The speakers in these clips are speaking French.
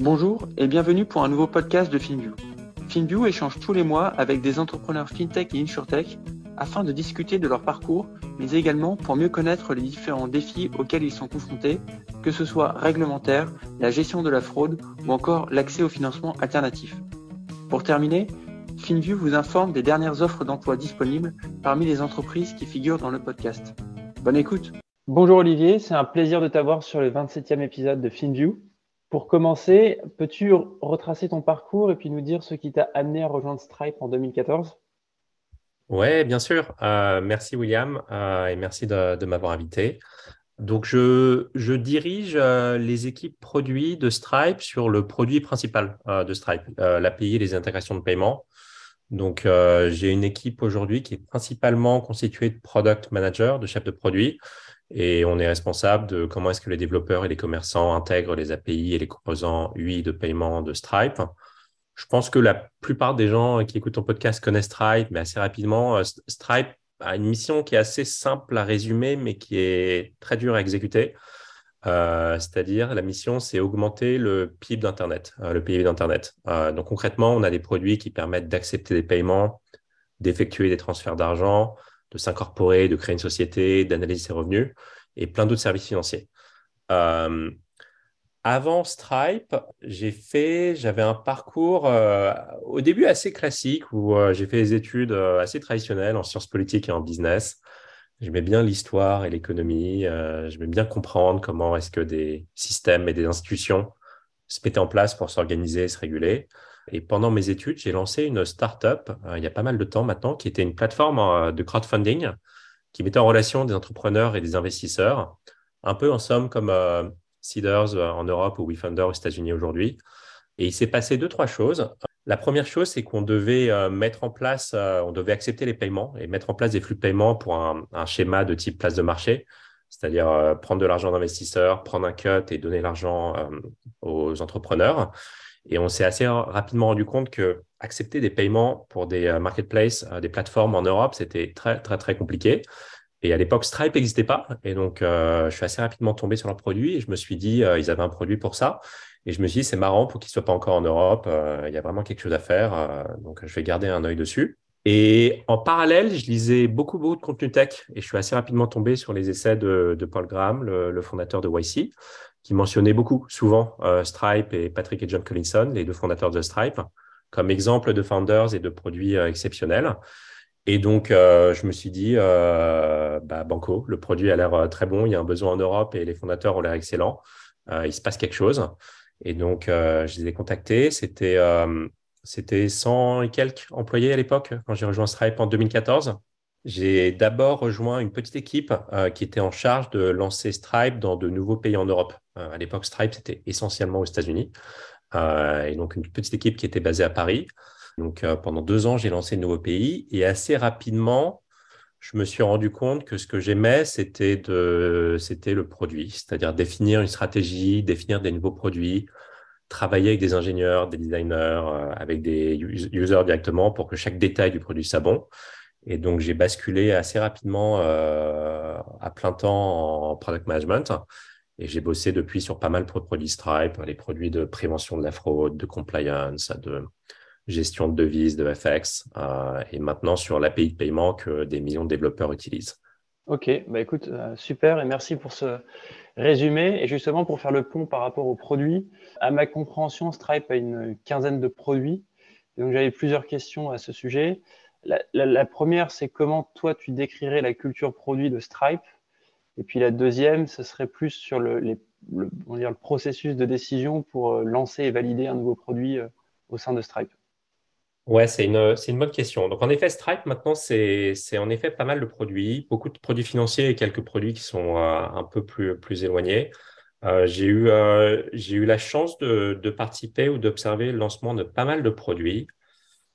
Bonjour et bienvenue pour un nouveau podcast de FinView. FinView échange tous les mois avec des entrepreneurs FinTech et InsurTech afin de discuter de leur parcours, mais également pour mieux connaître les différents défis auxquels ils sont confrontés, que ce soit réglementaire, la gestion de la fraude ou encore l'accès au financement alternatif. Pour terminer, FinView vous informe des dernières offres d'emploi disponibles parmi les entreprises qui figurent dans le podcast. Bonne écoute Bonjour Olivier, c'est un plaisir de t'avoir sur le 27e épisode de FinView. Pour commencer, peux-tu retracer ton parcours et puis nous dire ce qui t'a amené à rejoindre Stripe en 2014 Oui, bien sûr. Euh, merci William euh, et merci de, m'avoir invité. Donc, je, dirige euh, les équipes produits de Stripe sur le produit principal de Stripe, l'API et les intégrations de paiement. Donc, j'ai une équipe aujourd'hui qui est principalement constituée de product managers, de chefs de produits, et on est responsable de comment est-ce que les développeurs et les commerçants intègrent les API et les composants UI de paiement de Stripe. Je pense que la plupart des gens qui écoutent ton podcast connaissent Stripe, mais assez rapidement, euh, Stripe a une mission qui est assez simple à résumer, mais qui est très dure à exécuter. Euh, c'est-à-dire, la mission, c'est augmenter le PIB d'Internet, euh, le PIB d'Internet. donc, concrètement, on a des produits qui permettent d'accepter des paiements, d'effectuer des transferts d'argent, de s'incorporer, de créer une société, d'analyser ses revenus et plein d'autres services financiers. Euh, avant Stripe, j'ai fait, j'avais un parcours euh, au début assez classique où euh, j'ai fait des études assez traditionnelles en sciences politiques et en business. J'aimais bien l'histoire et l'économie. J'aimais bien comprendre comment est-ce que des systèmes et des institutions se mettaient en place pour s'organiser et se réguler. Et pendant mes études, j'ai lancé une startup euh, il y a pas mal de temps maintenant, qui était une plateforme euh, de crowdfunding qui mettait en relation des entrepreneurs et des investisseurs, un peu en somme comme euh, Seeders en Europe ou WeFunder aux États-Unis aujourd'hui. Et il s'est passé deux, trois choses. La première chose, c'est qu'on devait mettre en place, on devait accepter les paiements et mettre en place des flux de paiement pour un, un schéma de type place de marché, c'est-à-dire prendre de l'argent d'investisseurs, prendre un cut et donner l'argent aux entrepreneurs. Et on s'est assez rapidement rendu compte que accepter des paiements pour des euh, marketplaces, euh, des plateformes en Europe, c'était très, très, très compliqué. Et à l'époque, Stripe n'existait pas. Et donc, euh, je suis assez rapidement tombé sur leur produit et je me suis dit, ils avaient un produit pour ça. Et je me suis dit, c'est marrant pour qu'ils ne soient pas encore en Europe. il y a vraiment quelque chose à faire. donc, je vais garder un œil dessus. Et en parallèle, je lisais beaucoup, beaucoup de contenu tech et je suis assez rapidement tombé sur les essais de, Paul Graham, le fondateur de YC, qui mentionnait beaucoup, souvent, euh, Stripe et Patrick et John Collinson, les deux fondateurs de Stripe, comme exemple de founders et de produits euh, exceptionnels. Et donc, euh, je me suis dit, bah, Banco, le produit a l'air très bon, il y a un besoin en Europe et les fondateurs ont l'air excellents. il se passe quelque chose. Et donc, je les ai contactés. C'était c'était 100 et quelques employés à l'époque quand j'ai rejoint Stripe en 2014. J'ai d'abord rejoint une petite équipe qui était en charge de lancer Stripe dans de nouveaux pays en Europe. Euh, à l'époque, Stripe, c'était essentiellement aux États-Unis. Euh, et donc, une petite équipe qui était basée à Paris. Donc, euh, pendant deux ans, j'ai lancé de nouveaux pays. Et assez rapidement, je me suis rendu compte que ce que j'aimais, c'était le produit, c'est-à-dire définir une stratégie, définir des nouveaux produits, travailler avec des ingénieurs, des designers, avec des users directement pour que chaque détail du produit soit bon. Et donc, j'ai basculé assez rapidement à plein temps en product management. Et j'ai bossé depuis sur pas mal de produits Stripe, les produits de prévention de la fraude, de compliance, de gestion de devises, de FX, euh, et maintenant sur l'API de paiement que des millions de développeurs utilisent. Ok, bah écoute, euh, super, et merci pour ce résumé. Et justement, pour faire le pont par rapport aux produits, à ma compréhension, Stripe a une quinzaine de produits. donc j'avais plusieurs questions à ce sujet. La première, c'est comment toi tu décrirais la culture produit de Stripe et puis la deuxième, ce serait plus sur le, processus de décision pour euh, lancer et valider un nouveau produit euh, au sein de Stripe. Ouais, c'est une, une bonne question. Donc, en effet, Stripe, maintenant, c'est en effet pas mal de produits, beaucoup de produits financiers et quelques produits qui sont euh, un peu plus, plus éloignés. j'ai eu, j'ai eu la chance de, de participer ou d'observer le lancement de pas mal de produits.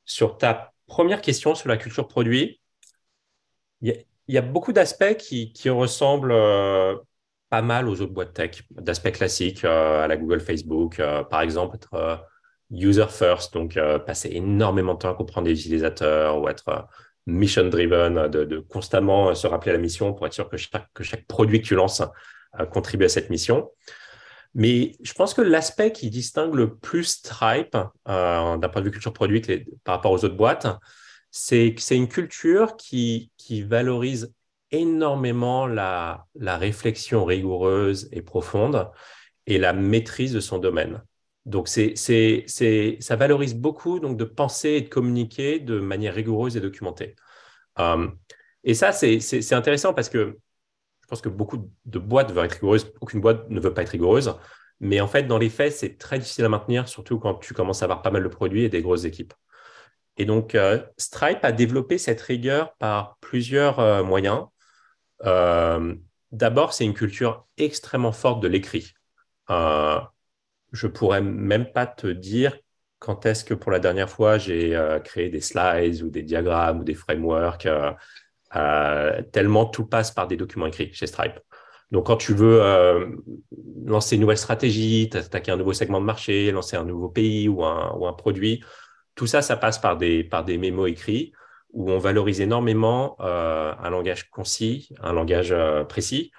Sur ta première question sur la culture produit, il y a beaucoup d'aspects qui, ressemblent euh, pas mal aux autres boîtes tech, d'aspects classiques euh, à la Google, Facebook, euh, par exemple, être user first, donc passer énormément de temps à comprendre les utilisateurs ou être mission driven, de, constamment se rappeler la mission pour être sûr que chaque produit que tu lances contribue à cette mission. Mais je pense que l'aspect qui distingue le plus Stripe, euh, d'un point de vue culture produit par rapport aux autres boîtes, c'est que c'est une culture qui, valorise énormément la, réflexion rigoureuse et profonde et la maîtrise de son domaine. Donc, ça valorise beaucoup donc, de penser et de communiquer de manière rigoureuse et documentée. Euh, et ça, c'est, intéressant parce que pense que beaucoup de boîtes veulent être rigoureuses. Aucune boîte ne veut pas être rigoureuse. Mais en fait, dans les faits, c'est très difficile à maintenir, surtout quand tu commences à avoir pas mal de produits et des grosses équipes. Et donc, euh, Stripe a développé cette rigueur par plusieurs euh, moyens. D'abord, c'est une culture extrêmement forte de l'écrit. Euh, je pourrais même pas te dire quand est-ce que pour la dernière fois j'ai euh, créé des slides ou des diagrammes ou des frameworks, euh, euh, tellement tout passe par des documents écrits chez Stripe. Donc quand tu veux lancer une nouvelle stratégie, attaquer un nouveau segment de marché, lancer un nouveau pays ou un, produit, tout ça, ça passe par des, par des mémos écrits où on valorise énormément un langage concis, un langage précis,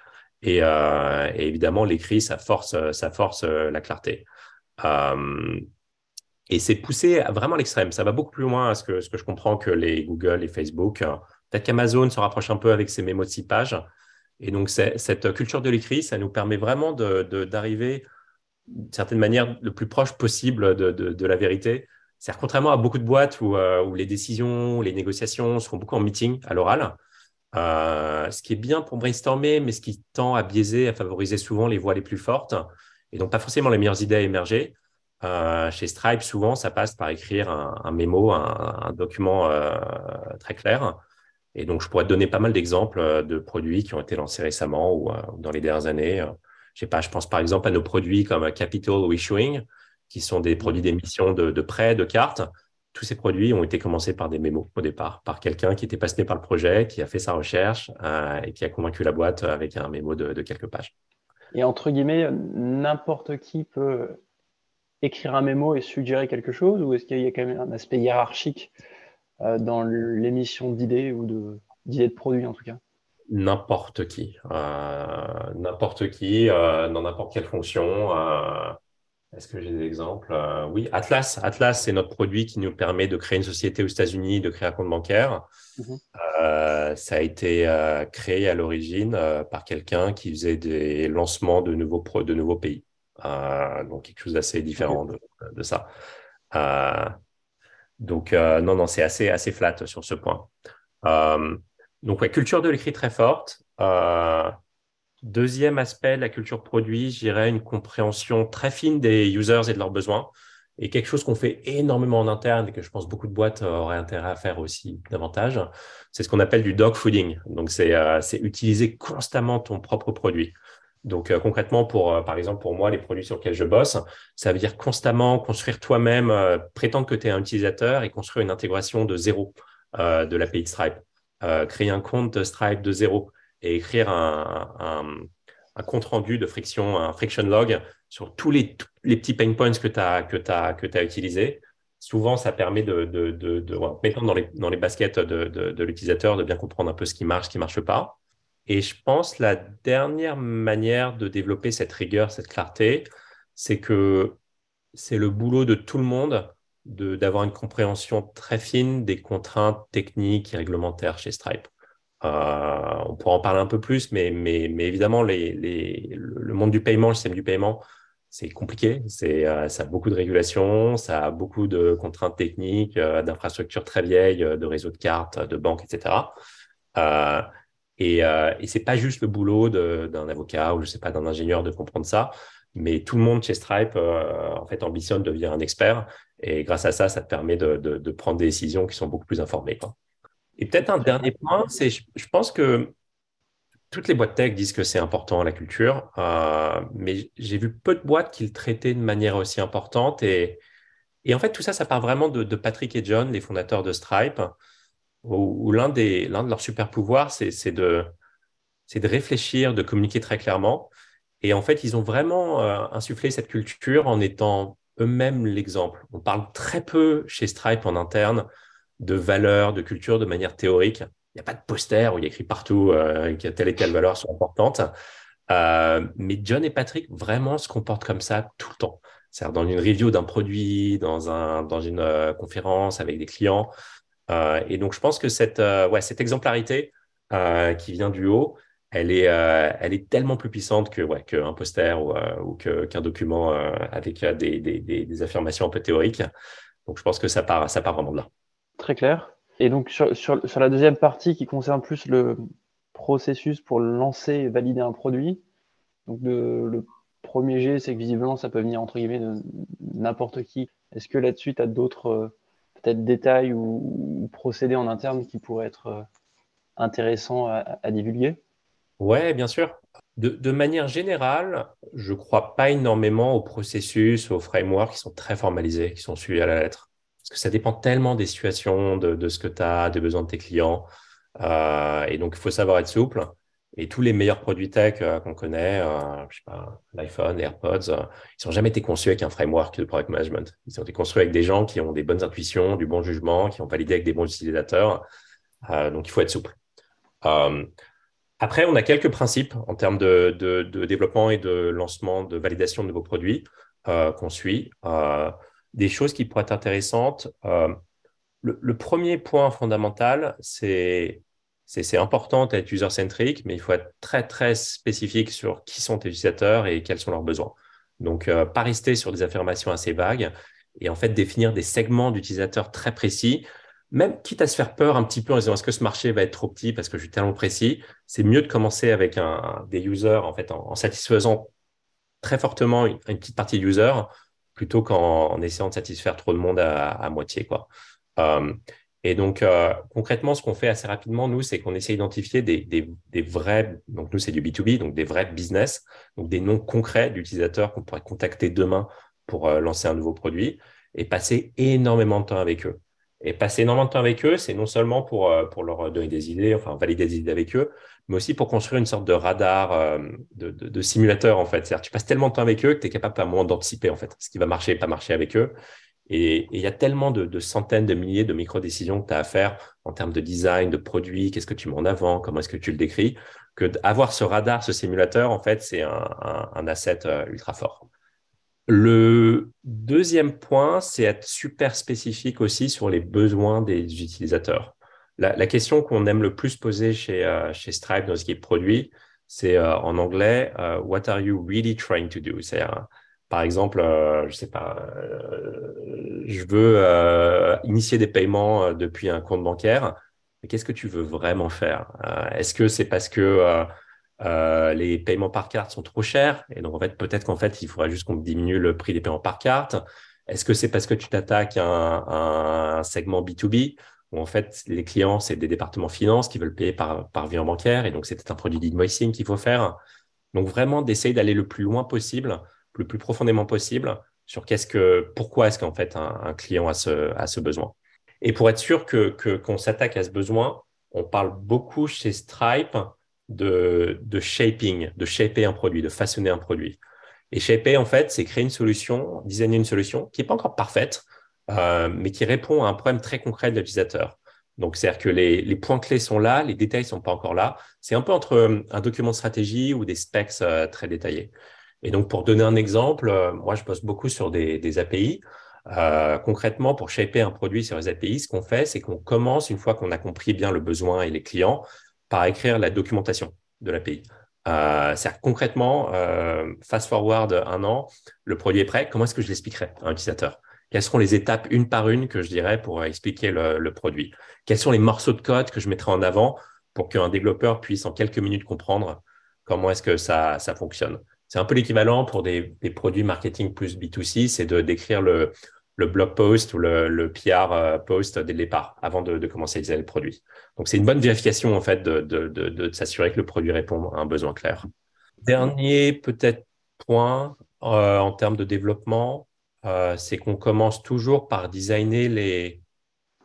euh, et, évidemment, l'écrit, ça force, ça force euh, la clarté. Euh, et c'est poussé vraiment à l'extrême. Ça va beaucoup plus loin à ce que, ce que je comprends que les Google et Facebook. Peut-être qu'Amazon se rapproche un peu avec ses mémos de six pages. Et donc, cette culture de l'écrit, ça nous permet vraiment d'arriver, d'une certaine manière, le plus proche possible de, la vérité. C'est-à-dire, contrairement à beaucoup de boîtes où, où, les décisions, les négociations se font beaucoup en meeting, à l'oral, euh, ce qui est bien pour brainstormer, mais ce qui tend à biaiser, à favoriser souvent les voix les plus fortes, et donc pas forcément les meilleures idées à émerger. Euh, chez Stripe, souvent, ça passe par écrire un, mémo, un, document euh, très clair. Et donc, je pourrais te donner pas mal d'exemples de produits qui ont été lancés récemment ou dans les dernières années. je sais pas, je pense par exemple à nos produits comme Capital ou Issuing, qui sont des produits d'émission de, de prêts, de cartes, tous ces produits ont été commencés par des mémos au départ, par quelqu'un qui était passionné par le projet, qui a fait sa recherche euh, et qui a convaincu la boîte avec un mémo de, quelques pages. Et entre guillemets, n'importe qui peut écrire un mémo et suggérer quelque chose ou est-ce qu'il y a quand même un aspect hiérarchique? euh, dans l'émission d'idées ou d'idées de, produits en tout cas N'importe qui. Euh, n'importe qui, dans n'importe quelle fonction. Est-ce que j'ai des exemples euh, Oui, Atlas. Atlas, c'est notre produit qui nous permet de créer une société aux États-Unis, de créer un compte bancaire. Mhm. Euh, ça a été euh, créé à l'origine par quelqu'un qui faisait des lancements de nouveaux, de nouveaux pays. donc, quelque chose d'assez différent de, ça. Donc, non, non, c'est assez, assez flat sur ce point. donc, ouais, culture de l'écrit très forte. Deuxième aspect, la culture produit, je une compréhension très fine des users et de leurs besoins. Et quelque chose qu'on fait énormément en interne et que je pense beaucoup de boîtes auraient intérêt à faire aussi davantage, c'est ce qu'on appelle du dog fooding. Donc, c'est euh, utiliser constamment ton propre produit. Donc, euh, concrètement, pour, euh, par exemple, pour moi, les produits sur lesquels je bosse, ça veut dire constamment construire toi-même, prétendre que tu es un utilisateur et construire une intégration de zéro de l'API de Stripe. créer un compte Stripe de zéro et écrire un, compte rendu de friction, un friction log sur tous les, petits pain points que tu as, utilisés. Souvent, ça permet de, de, de, dans les, baskets de, de, l'utilisateur, de bien comprendre un peu ce qui marche, ce qui ne marche pas. Et je pense la dernière manière de développer cette rigueur, cette clarté, c'est que c'est le boulot de tout le monde d'avoir une compréhension très fine des contraintes techniques et réglementaires chez Stripe. Euh, on pourra en parler un peu plus, mais, mais, mais évidemment, le monde du paiement, le système du paiement, c'est compliqué. Euh, ça a beaucoup de régulations, ça a beaucoup de contraintes techniques, euh, d'infrastructures très vieilles, de réseaux de cartes, de banques, etc. et, et c'est pas juste le boulot d'un avocat ou je sais pas d'un ingénieur de comprendre ça, mais tout le monde chez Stripe en fait ambitionne de devenir un expert. Et grâce à ça, ça te permet de, prendre des décisions qui sont beaucoup plus informées. Et peut-être un dernier point, c'est je pense que toutes les boîtes tech disent que c'est important la culture, euh, mais j'ai vu peu de boîtes qui le traitaient de manière aussi importante. Et en fait, tout ça, ça part vraiment de, Patrick et John, les fondateurs de Stripe, où, l'un de leurs super pouvoirs, c'est de, réfléchir, de communiquer très clairement. Et en fait, ils ont vraiment euh, insufflé cette culture en étant eux-mêmes l'exemple. On parle très peu chez Stripe en interne de valeurs, de culture de manière théorique. Il n'y a pas de poster où il y a écrit partout euh, que telle et telle valeur sont importantes. mais John et Patrick vraiment se comportent comme ça tout le temps. C'est-à-dire dans une review d'un produit, dans, un, dans une conférence avec des clients. Et donc, je pense que cette, ouais, cette exemplarité qui vient du haut, elle est, elle est tellement plus puissante que ouais, qu'un poster ou, ou qu'un document avec des, des, des, affirmations un peu théoriques. Donc, je pense que ça part, ça part vraiment de là. Très clair. Et donc, sur, sur, la deuxième partie qui concerne plus le processus pour lancer et valider un produit, donc le premier G, c'est que visiblement, ça peut venir entre guillemets de n'importe qui. Est-ce que là-dessus, tu as d'autres euh, peut-être détails ou, procédés en interne qui pourraient être euh, intéressants à, divulguer? Ouais, bien sûr. De, manière générale, je ne crois pas énormément aux processus, aux frameworks qui sont très formalisés, qui sont suivis à la lettre. Parce que ça dépend tellement des situations, de, ce que tu as, des besoins de tes clients. Euh, et donc, il faut savoir être souple. Et tous les meilleurs produits tech euh, qu'on connaît, euh, je l'iPhone, AirPods, euh, ils n'ont jamais été conçus avec un framework de product management. Ils ont été construits avec des gens qui ont des bonnes intuitions, du bon jugement, qui ont validé avec des bons utilisateurs. donc, il faut être souple. après, on a quelques principes en termes de, développement et de lancement, de validation de nouveaux produits qu'on suit. des choses qui pourraient être intéressantes. le premier point fondamental, c'est c'est important d'être user-centric, mais il faut être très, très spécifique sur qui sont tes utilisateurs et quels sont leurs besoins. Donc, euh, pas rester sur des affirmations assez vagues et en fait définir des segments d'utilisateurs très précis, même quitte à se faire peur un petit peu en disant est-ce que ce marché va être trop petit parce que je suis tellement précis, c'est mieux de commencer avec des users en fait en, satisfaisant très fortement une, petite partie d'users plutôt qu'en essayant de satisfaire trop de monde à, moitié. Quoi. Euh, et donc, euh, concrètement, ce qu'on fait assez rapidement, nous, c'est qu'on essaie d'identifier des, vrais, donc nous, c'est du B2B, donc des vrais business, donc des noms concrets d'utilisateurs qu'on pourrait contacter demain pour euh, lancer un nouveau produit et passer énormément de temps avec eux. Et passer énormément de temps avec eux, c'est non seulement pour, euh, leur donner des idées, enfin valider des idées avec eux, mais aussi pour construire une sorte de radar, de, simulateur, en fait. C'est-à-dire tu passes tellement de temps avec eux que tu es capable à un d'anticiper, en fait, ce qui va marcher et pas marcher avec eux. Et il y a tellement de, centaines de milliers de micro-décisions que tu as à faire en termes de design, de produit, qu'est-ce que tu mets en avant, comment est-ce que tu le décris, que d'avoir ce radar, ce simulateur, en fait, c'est un, asset euh, ultra fort. Le deuxième point, c'est être super spécifique aussi sur les besoins des utilisateurs. La, question qu'on aime le plus poser chez, euh, chez Stripe dans ce qui est produit, c'est euh, en anglais What are you really trying to do? C'est-à-dire, par exemple, euh, je sais pas, euh, je veux euh, initier des paiements depuis un compte bancaire. Qu'est-ce que tu veux vraiment faire Est-ce que c'est parce que les paiements par carte sont trop chers? Et donc en fait peut-être qu'en fait il faudrait juste qu'on diminue le prix des paiements par carte Est-ce que c'est parce que tu t'attaques à un, segment B2B où en fait les clients c'est des départements finance qui veulent payer par, par virement bancaire et donc c'est un produit d'invoicing qu'il faut faire? Donc vraiment d'essayer d'aller le plus loin possible le plus profondément possible sur qu'est-ce que, pourquoi est-ce qu'en fait un, client a ce, besoin. Et pour être sûr que qu'on s'attaque à ce besoin, on parle beaucoup chez Stripe de, shaping, de shaper un produit, de façonner un produit. Et shaper, en fait, c'est créer une solution, designer une solution qui n'est pas encore parfaite, euh, mais qui répond à un problème très concret de l'utilisateur. Donc, c'est-à-dire que les, points clés sont là, les détails ne sont pas encore là. C'est un peu entre un document de stratégie ou des specs euh, très détaillés. Et donc, pour donner un exemple, euh, moi, je bosse beaucoup sur des, API. Euh, concrètement, pour shaper un produit sur les API, ce qu'on fait, c'est qu'on commence, une fois qu'on a compris bien le besoin et les clients, par écrire la documentation de l'API. Euh, c'est-à-dire concrètement, fast forward un an, le produit est prêt, comment est-ce que je l'expliquerai à un utilisateur? Quelles seront les étapes une par une que je dirais pour expliquer le, produit? Quels sont les morceaux de code que je mettrai en avant pour qu'un développeur puisse en quelques minutes comprendre comment est-ce que ça fonctionne? C'est un peu l'équivalent pour des, produits marketing plus B2C, c'est de d'écrire le, blog post ou le, PR euh, post dès le départ, avant de, commencer à utiliser le produit. Donc, c'est une bonne vérification, en fait, de, s'assurer que le produit répond à un besoin clair. Dernier, peut-être, point euh, en termes de développement, euh, c'est qu'on commence toujours par designer les,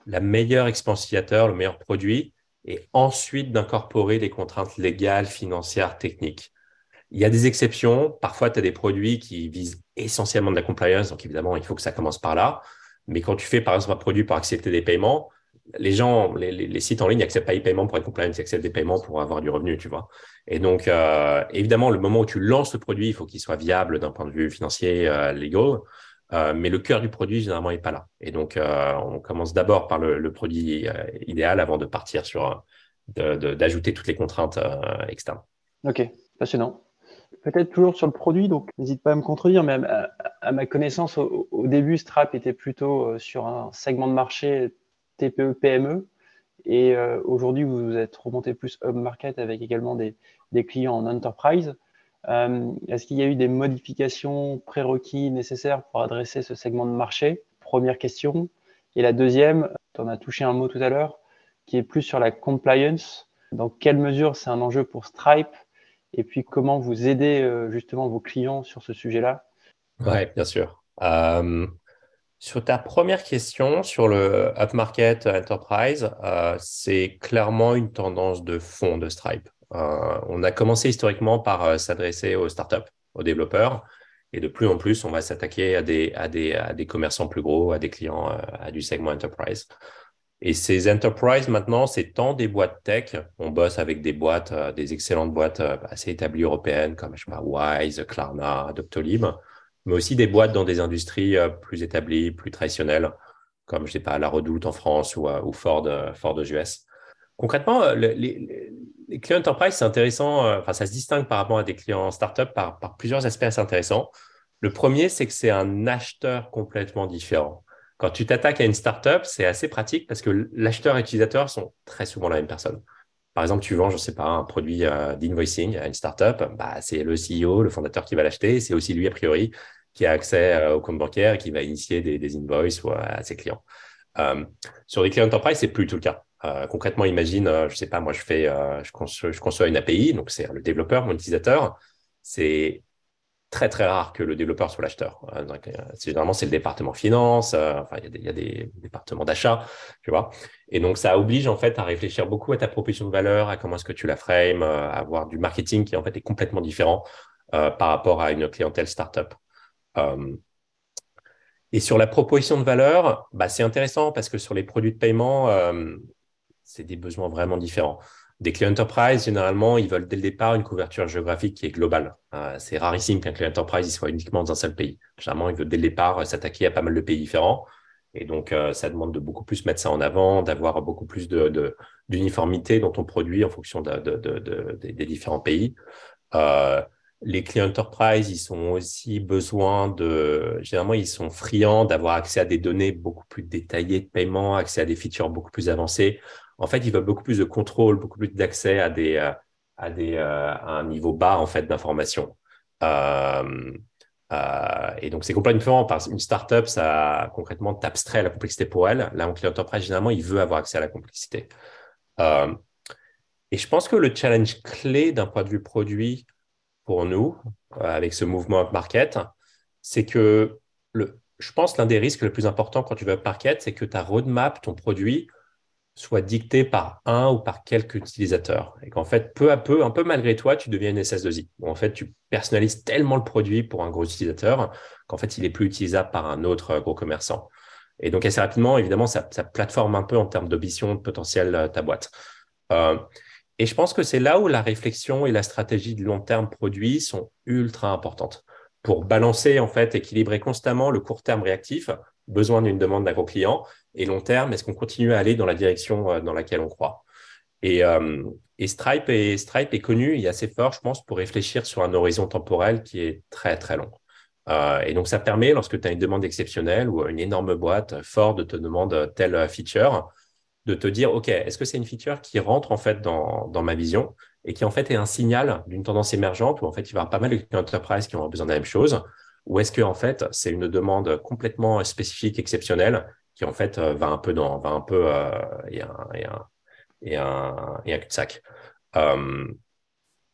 la meilleure le meilleur produit, et ensuite d'incorporer les contraintes légales, financières, techniques. Il y a des exceptions. Parfois, tu as des produits qui visent essentiellement de la compliance. Donc, évidemment, il faut que ça commence par là. Mais quand tu fais, par exemple, un produit pour accepter des paiements, les gens, les, sites en ligne n'acceptent pas les paiements pour être compliant, ils acceptent des paiements pour avoir du revenu, tu vois. Et donc, euh, évidemment, le moment où tu lances le produit, il faut qu'il soit viable d'un point de vue financier, euh, légal. Euh, mais le cœur du produit, généralement, n'est pas là. Et donc, on commence d'abord par le, produit idéal avant de partir sur d'ajouter toutes les contraintes externes. Ok, passionnant. Peut-être toujours sur le produit, donc n'hésite pas à me contredire, mais à, ma connaissance, au, début, Strap était plutôt sur un segment de marché TPE, PME. Et euh, aujourd'hui, vous êtes remonté plus up market avec également des, clients en enterprise. Euh, est-ce qu'il y a eu des modifications prérequis nécessaires pour adresser ce segment de marché? Première question. Et la deuxième, tu en as touché un mot tout à l'heure, qui est plus sur la compliance. Dans quelle mesure c'est un enjeu pour Stripe Et puis comment vous aidez euh, justement vos clients sur ce sujet-là? Oui, bien sûr. Sur ta première question, sur le upmarket enterprise, euh, c'est clairement une tendance de fond de Stripe. Euh, on a commencé historiquement par euh, s'adresser aux startups, aux développeurs, et de plus en plus, on va s'attaquer à des, à, des, à des commerçants plus gros, à des clients à du segment enterprise. Et ces enterprises, maintenant, c'est tant des boîtes tech. On bosse avec des boîtes, des excellentes boîtes assez établies européennes comme je sais pas, Wise, Klarna, Doctolib mais aussi des boîtes dans des industries euh, plus établies, plus traditionnelles, comme, je sais pas, la Redoute en France ou, euh, Ford, euh, Ford aux US. Concrètement, les, clients enterprise, c'est intéressant, enfin, ça se distingue par rapport à des clients startup par, par plusieurs aspects assez intéressants. Le premier, c'est que c'est un acheteur complètement différent. Quand tu t'attaques à une startup, c'est assez pratique parce que l'acheteur et l'utilisateur sont très souvent la même personne. Par exemple, tu vends, je ne sais pas, un produit d'invoicing à une startup, bah, c'est le CEO, le fondateur qui va l'acheter. C'est aussi lui, a priori, qui a accès euh, au compte bancaire et qui va initier des, des invoices à ses clients. Euh, sur les clients enterprise, c'est plus tout le cas. Euh, concrètement, imagine, je sais pas, moi, je fais, je, conçois, je conçois une API, donc c'est le développeur, mon utilisateur. C'est très très rare que le développeur soit l'acheteur. généralement, c'est le département finance, enfin, il y, a des départements d'achat, tu vois. Et donc, ça oblige en fait à réfléchir beaucoup à ta proposition de valeur, à comment est-ce que tu la frames, à avoir du marketing qui en fait est complètement différent par rapport à une clientèle startup. Euh, et sur la proposition de valeur, bah, c'est intéressant parce que sur les produits de paiement, euh, c'est des besoins vraiment différents. Des clients enterprise, généralement, ils veulent dès le départ une couverture géographique qui est globale. Euh, c'est rarissime qu'un client enterprise il soit uniquement dans un seul pays. Généralement, il veut dès le départ s'attaquer à pas mal de pays différents. Et donc, ça demande de beaucoup plus mettre ça en avant, d'avoir beaucoup plus d'uniformité de, dans ton produit en fonction des différents pays. Euh, les clients enterprise, ils sont aussi besoin de, généralement, ils sont friands d'avoir accès à des données beaucoup plus détaillées de paiement, accès à des features beaucoup plus avancées. En fait, ils veulent beaucoup plus de contrôle, beaucoup plus d'accès à des, euh, à des, euh, à un niveau bas, en fait, d'information. Euh, et donc, c'est complètement différent. Parce une startup, ça, concrètement, t'abstrait la complexité pour elle. Là, un client enterprise, généralement, il veut avoir accès à la complexité. Et je pense que le challenge clé d'un point de vue produit, pour nous, avec ce mouvement up-market, c'est que le, je pense l'un des risques les plus importants quand tu vas up-market, c'est que ta roadmap, ton produit, soit dicté par un ou par quelques utilisateurs. Et qu'en fait, peu à peu, un peu malgré toi, tu deviens une SS2I. en fait, tu personnalises tellement le produit pour un gros utilisateur qu'en fait, il est plus utilisable par un autre gros commerçant. Et donc, assez rapidement, évidemment, ça, ça plateforme un peu en termes d'ambition, de potentiel euh, ta boîte. Euh, et je pense que c'est là où la réflexion et la stratégie de long terme produit sont ultra importantes pour balancer, en fait, équilibrer constamment le court terme réactif, besoin d'une demande d'un gros client, et long terme, est-ce qu'on continue à aller dans la direction euh, dans laquelle on croit? Et, euh, et, Stripe, est, Stripe est connu et assez fort, je pense, pour réfléchir sur un horizon temporel qui est très, très long. Euh, et donc, ça permet, lorsque tu as une demande exceptionnelle ou une énorme boîte, Ford te demande telle feature, de te dire, OK, est-ce que c'est une feature qui rentre en fait dans, dans, ma vision et qui en fait est un signal d'une tendance émergente où en fait il va y avoir pas mal d'entreprises qui ont besoin de la même chose? Ou est-ce que en fait c'est une demande complètement spécifique, exceptionnelle qui en fait va un peu dans, va un peu euh, et un, et un, et un, et un cul-de-sac. Euh,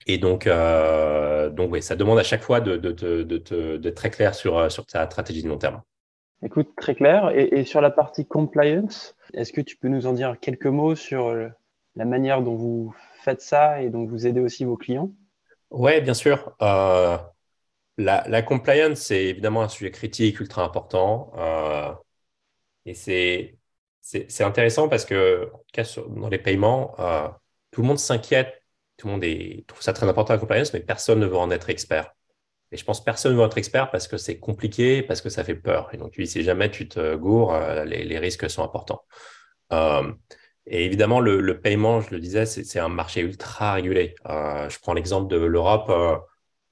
et donc, euh, donc oui, ça demande à chaque fois d'être de, de, de, de, très clair sur, sur ta stratégie de long terme. Écoute, très clair. Et, et sur la partie compliance, est-ce que tu peux nous en dire quelques mots sur euh, la manière dont vous faites ça et dont vous aidez aussi vos clients? Oui, bien sûr. Euh, la, compliance, c'est évidemment un sujet critique, ultra important. Euh, et c'est intéressant parce que, en tout cas, dans les paiements, euh, tout le monde s'inquiète, tout le monde trouve ça très important la compliance, mais personne ne veut en être expert. Et je pense que personne ne veut être expert parce que c'est compliqué, parce que ça fait peur. Et donc, si jamais tu te gourres, euh, les, risques sont importants. Euh, et évidemment, le, paiement, je le disais, c'est un marché ultra régulé. je prends l'exemple de l'Europe.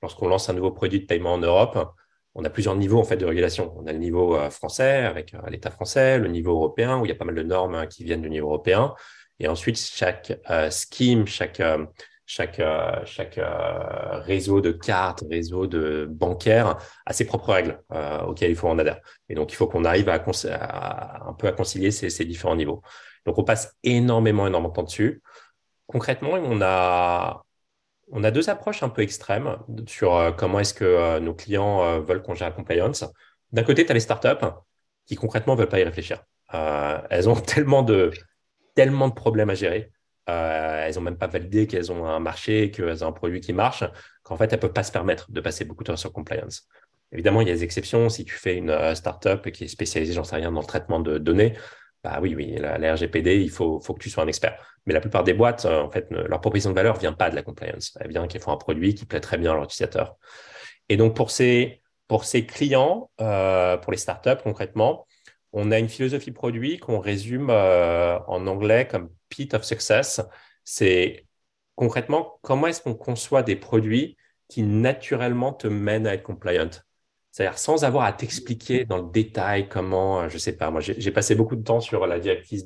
lorsqu'on lance un nouveau produit de paiement en Europe, on a plusieurs niveaux en fait de régulation. On a le niveau euh, français avec euh, l'État français, le niveau européen où il y a pas mal de normes hein, qui viennent du niveau européen, et ensuite chaque euh, scheme, chaque chaque chaque réseau de cartes, réseau de bancaires a ses propres règles auxquelles il faut en adhérer. Et donc il faut qu'on arrive à, un peu à concilier ces, ces différents niveaux. Donc on passe énormément énormément de temps dessus. Concrètement, on a on a deux approches un peu extrêmes sur euh, comment est-ce que euh, nos clients euh, veulent qu'on gère la compliance. D'un côté, tu as les startups qui concrètement ne veulent pas y réfléchir. elles ont tellement de, tellement de problèmes à gérer. elles n'ont même pas validé qu'elles ont un marché, qu'elles ont un produit qui marche, qu'en fait, elles ne peuvent pas se permettre de passer beaucoup de temps sur compliance. Évidemment, il y a des exceptions. Si tu fais une startup qui est spécialisée, j'en sais rien, dans le traitement de données, bah oui, oui, la, RGPD, il faut, faut, que tu sois un expert. Mais la plupart des boîtes, euh, en fait, leur proposition de valeur vient pas de la compliance. Elle vient qu'ils font un produit qui plaît très bien à leur utilisateur. Et donc, pour ces, pour ces clients, euh, pour les startups concrètement, on a une philosophie produit qu'on résume euh, en anglais comme Pit of Success. C'est concrètement comment est-ce qu'on conçoit des produits qui naturellement te mènent à être compliant? C'est-à-dire sans avoir à t'expliquer dans le détail comment, euh, je sais pas, moi j'ai passé beaucoup de temps sur la directive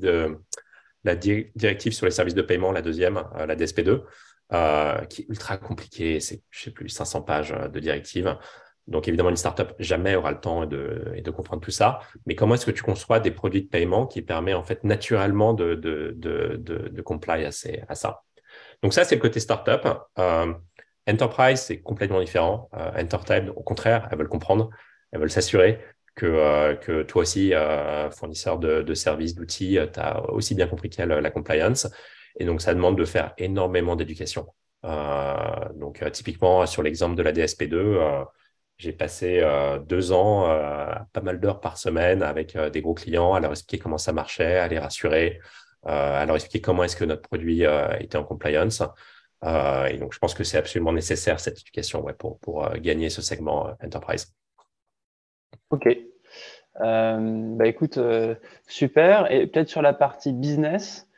sur les services de paiement, la deuxième, euh, la DSP2, euh, qui est ultra compliquée. C'est, je sais plus, 500 pages de directive. Donc évidemment, une startup jamais aura le temps de, comprendre tout ça. Mais comment est-ce que tu conçois des produits de paiement qui permettent en fait naturellement de, comply à, ça? Donc ça, c'est le côté startup. Enterprise, c'est complètement différent. Euh, Enterprise, au contraire, elles veulent comprendre, elles veulent s'assurer que, euh, que toi aussi, euh, fournisseur de, services, d'outils, tu as aussi bien compris a la compliance. Et donc, ça demande de faire énormément d'éducation. donc, typiquement, sur l'exemple de la DSP2, j'ai passé deux ans, pas mal d'heures par semaine avec des gros clients, à leur expliquer comment ça marchait, à les rassurer, à leur expliquer comment est-ce que notre produit était en compliance. Euh, et donc, je pense que c'est absolument nécessaire, cette éducation, pour, euh, gagner ce segment euh, enterprise. OK. bah écoute, super. Et peut-être sur la partie business,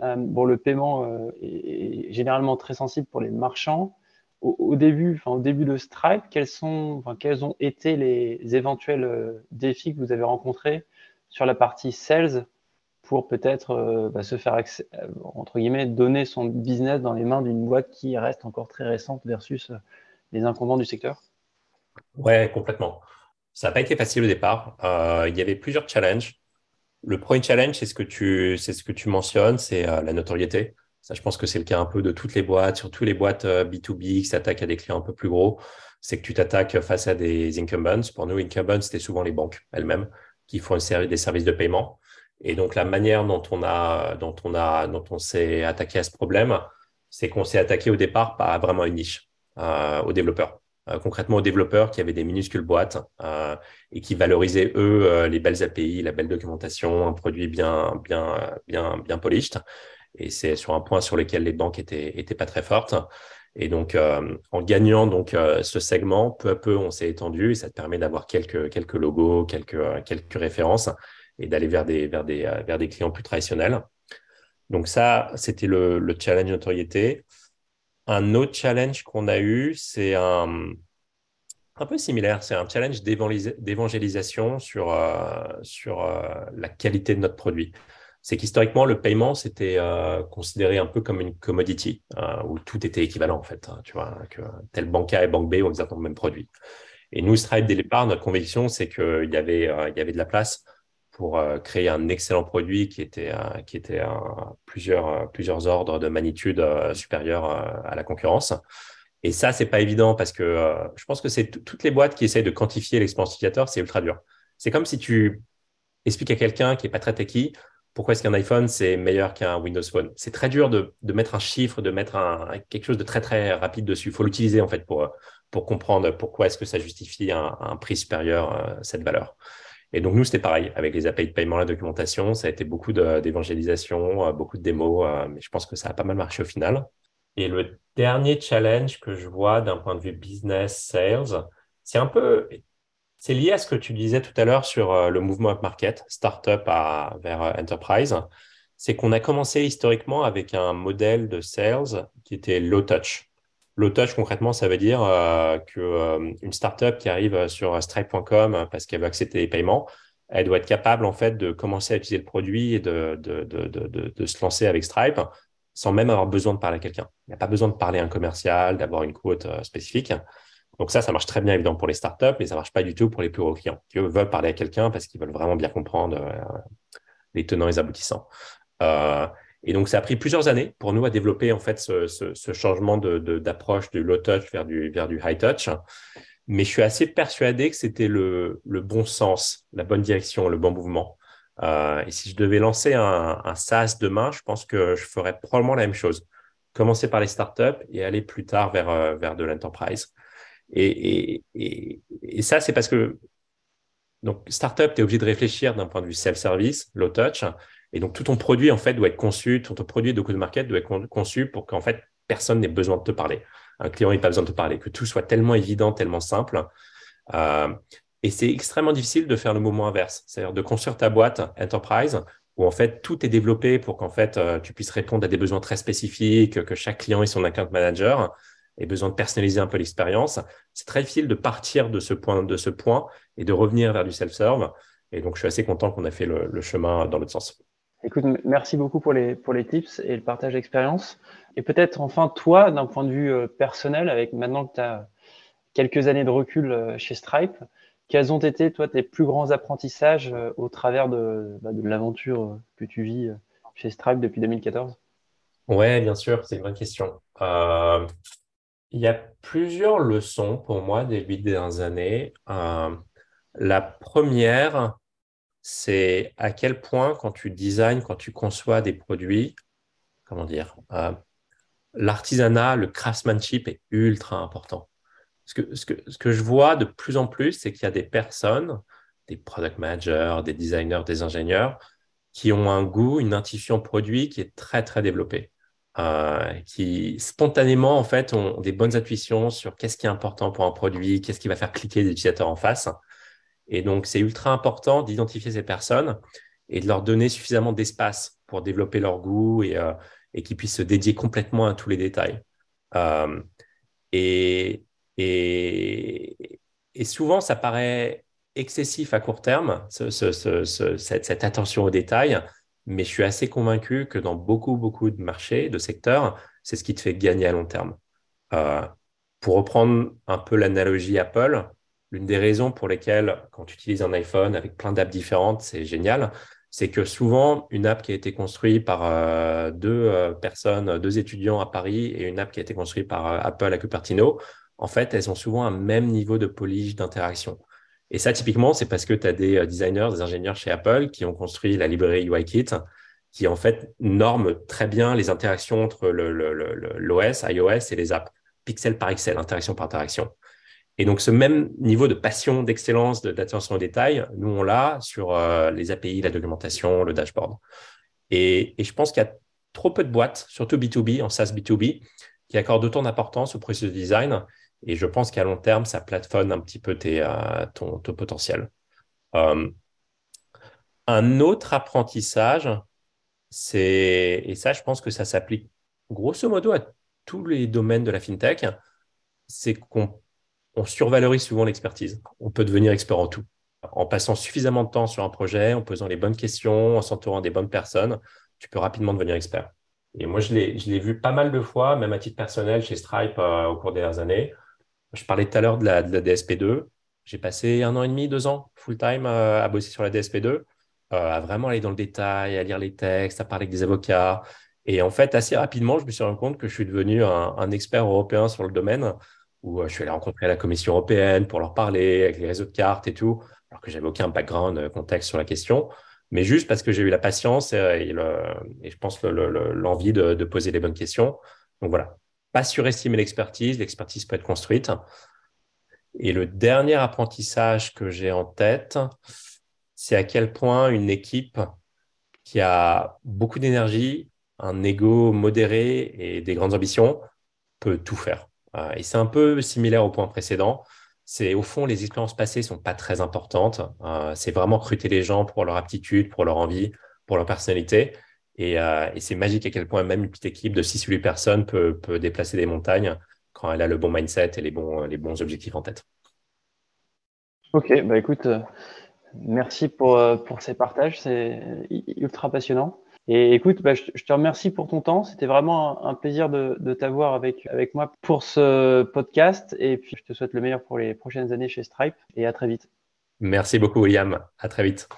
bon, le paiement est, généralement très sensible pour les marchands. Au, début, enfin, au début de Stripe, quels, sont, quels ont été les éventuels défis que vous avez rencontrés sur la partie sales pour peut-être euh, bah, se faire, euh, entre guillemets, donner son business dans les mains d'une boîte qui reste encore très récente versus euh, les incumbents du secteur? Ouais, complètement. Ça n'a pas été facile au départ. il y avait plusieurs challenges. Le premier challenge, c'est ce que tu, c'est ce que tu mentionnes, c'est la notoriété. Ça, je pense que c'est le cas un peu de toutes les boîtes, surtout les boîtes B2B qui s'attaquent à des clients un peu plus gros. C'est que tu t'attaques face à des incumbents. Pour nous, incumbents, c'était souvent les banques elles-mêmes qui font des services de paiement. Et donc, la manière dont on a, dont on a, dont on s'est attaqué à ce problème, c'est qu'on s'est attaqué au départ pas vraiment une niche, euh, aux développeurs. Euh, concrètement, aux développeurs qui avaient des minuscules boîtes euh, et qui valorisaient, eux, les belles API, la belle documentation, un produit bien, bien, bien, bien polished. Et c'est sur un point sur lequel les banques étaient, étaient pas très fortes. Et donc, en gagnant donc ce segment, peu à peu, on s'est étendu et ça te permet d'avoir quelques, quelques logos, quelques, quelques références et d'aller vers des, vers, des, euh, vers des clients plus traditionnels. Donc ça, c'était le, le, challenge notoriété. Un autre challenge qu'on a eu, c'est un, un peu similaire, c'est un challenge d'évangélisation sur, euh, sur euh, la qualité de notre produit. C'est qu'historiquement, le paiement, c'était considéré un peu comme une commodity, où tout était équivalent en fait. Hein, tu vois, que tel banque A et banque B ont exactement le même produit. Et nous, Stripe, dès le départ, notre conviction, c'est qu'il y, avait, y avait de la place pour euh, créer un excellent produit qui était, euh, qui était plusieurs, euh, plusieurs ordres de magnitude supérieurs à la concurrence. Et ça, c'est pas évident parce que je pense que c'est toutes les boîtes qui essayent de quantifier l'expérience utilisateur, c'est ultra dur. C'est comme si tu expliques à quelqu'un qui est pas très techy pourquoi est-ce qu'un iPhone c'est meilleur qu'un Windows Phone. C'est très dur de, de, mettre un chiffre, de mettre un, quelque chose de très très rapide dessus. Il faut l'utiliser en fait pour, pour comprendre pourquoi est-ce que ça justifie un, un prix supérieur à cette valeur. Et donc, nous, c'était pareil. Avec les API de paiement, la documentation, ça a été beaucoup d'évangélisation, euh, beaucoup de démos, euh, mais je pense que ça a pas mal marché au final. Et le dernier challenge que je vois d'un point de vue business, sales, c'est un peu, c'est lié à ce que tu disais tout à l'heure sur euh, le mouvement up-market, startup à, vers enterprise. C'est qu'on a commencé historiquement avec un modèle de sales qui était low touch. Touch, concrètement, ça veut dire euh, qu'une euh, startup qui arrive sur stripe.com parce qu'elle veut accepter les paiements, elle doit être capable en fait de commencer à utiliser le produit et de, se lancer avec Stripe sans même avoir besoin de parler à quelqu'un. Il n'y a pas besoin de parler à un commercial, d'avoir une quote euh, spécifique. Donc ça, ça marche très bien évidemment pour les startups, mais ça marche pas du tout pour les plus gros clients qui veulent parler à quelqu'un parce qu'ils veulent vraiment bien comprendre les tenants et les aboutissants. Et donc, ça a pris plusieurs années pour nous à développer en fait ce, changement d'approche du low touch vers du, high touch. Mais je suis assez persuadé que c'était le, bon sens, la bonne direction, le bon mouvement. Euh, et si je devais lancer un, SaaS demain, je pense que je ferais probablement la même chose. Commencer par les startups et aller plus tard vers, euh, de l'enterprise. Et, et, ça, c'est parce que donc startup, tu es obligé de réfléchir d'un point de vue self-service, low touch. Et donc, tout ton produit, en fait, doit être conçu, tout ton produit de go-to-market doit être conçu pour qu'en fait, personne n'ait besoin de te parler. Un client n'ait pas besoin de te parler, que tout soit tellement évident, tellement simple. Euh, et c'est extrêmement difficile de faire le mouvement inverse, c'est-à-dire de construire ta boîte enterprise où en fait tout est développé pour qu'en fait euh, tu puisses répondre à des besoins très spécifiques, que chaque client ait son account manager ait besoin de personnaliser un peu l'expérience. C'est très difficile de partir de ce point, de ce point et de revenir vers du self-serve. Et donc je suis assez content qu'on ait fait le chemin dans l'autre sens. Écoute, merci beaucoup pour les, pour les tips et le partage d'expérience. Et peut-être enfin, toi, d'un point de vue euh, personnel, avec maintenant que tu as quelques années de recul euh, chez Stripe, quels ont été, toi, tes plus grands apprentissages euh, au travers de, bah, de l'aventure que tu vis chez Stripe depuis 2014 Ouais, bien sûr, c'est une bonne question. Il y a plusieurs leçons pour moi des huit dernières années. La première, c'est à quel point quand tu designs, quand tu conçois des produits, comment dire, euh, l'artisanat, le craftsmanship est ultra important. Ce que, ce, que, ce que je vois de plus en plus, c'est qu'il y a des personnes, des product managers, des designers, des ingénieurs, qui ont un goût, une intuition produit qui est très, très développée. Euh, qui spontanément, en fait, ont des bonnes intuitions sur qu'est-ce qui est important pour un produit, qu'est-ce qui va faire cliquer les utilisateurs en face. Et donc, c'est ultra important d'identifier ces personnes et de leur donner suffisamment d'espace pour développer leur goût et, euh, qu'ils puissent se dédier complètement à tous les détails. Euh, et, souvent, ça paraît excessif à court terme, ce, ce, ce, cette, cette, attention aux détails, mais je suis assez convaincu que dans beaucoup, beaucoup de marchés, de secteurs, c'est ce qui te fait gagner à long terme. Euh, pour reprendre un peu l'analogie Apple, L'une des raisons pour lesquelles, quand tu utilises un iPhone avec plein d'apps différentes, c'est génial, c'est que souvent, une app qui a été construite par euh, deux euh, personnes, deux étudiants à Paris et une app qui a été construite par euh, Apple à Cupertino, en fait, elles ont souvent un même niveau de polish, d'interaction. Et ça, typiquement, c'est parce que tu as des designers, des ingénieurs chez Apple qui ont construit la librairie UIKit, qui en fait norme très bien les interactions entre l'OS, iOS et les apps, pixel par pixel, interaction par interaction. Et donc, ce même niveau de passion, d'excellence, d'attention aux détails, nous, on l'a sur euh, les API, la documentation, le dashboard. Et, je pense qu'il y a trop peu de boîtes, surtout B2B, en SaaS B2B, qui accordent autant d'importance au processus de design. Et je pense qu'à long terme, ça plateforme un petit peu tes, euh, ton, ton, potentiel. Euh, un autre apprentissage, c'est, et ça, je pense que ça s'applique grosso modo à tous les domaines de la fintech, c'est qu'on on survalorise souvent l'expertise. On peut devenir expert en tout. En passant suffisamment de temps sur un projet, en posant les bonnes questions, en s'entourant des bonnes personnes, tu peux rapidement devenir expert. Et moi, je l'ai vu pas mal de fois, même à titre personnel chez Stripe euh, au cours des dernières années. Je parlais tout à l'heure de la, DSP2. J'ai passé un an et demi, deux ans full-time euh, à bosser sur la DSP2, euh, à vraiment aller dans le détail, à lire les textes, à parler avec des avocats. Et en fait, assez rapidement, je me suis rendu compte que je suis devenu un, un expert européen sur le domaine où euh, je suis allé rencontrer la Commission européenne pour leur parler avec les réseaux de cartes et tout, alors que j'avais aucun background, euh, contexte sur la question, mais juste parce que j'ai eu la patience et, le, et je pense l'envie de, de, poser les bonnes questions. Donc voilà, pas surestimer l'expertise, l'expertise peut être construite. Et le dernier apprentissage que j'ai en tête, c'est à quel point une équipe qui a beaucoup d'énergie, un ego modéré et des grandes ambitions peut tout faire. Euh, et c'est un peu similaire au point précédent. C'est au fond, les expériences passées sont pas très importantes. Euh, c'est vraiment recruter les gens pour leur aptitude, pour leur envie, pour leur personnalité. Euh, et, c'est magique à quel point même une petite équipe de 6 ou 8 personnes peut, peut, déplacer des montagnes quand elle a le bon mindset et les bons, les bons objectifs en tête. Ok, bah écoute, merci pour, pour ces partages, c'est ultra passionnant. Et écoute, bah, je, te remercie pour ton temps. C'était vraiment un, plaisir de, de t'avoir avec, avec moi pour ce podcast. Et puis, je te souhaite le meilleur pour les prochaines années chez Stripe et à très vite. Merci beaucoup, William. À très vite.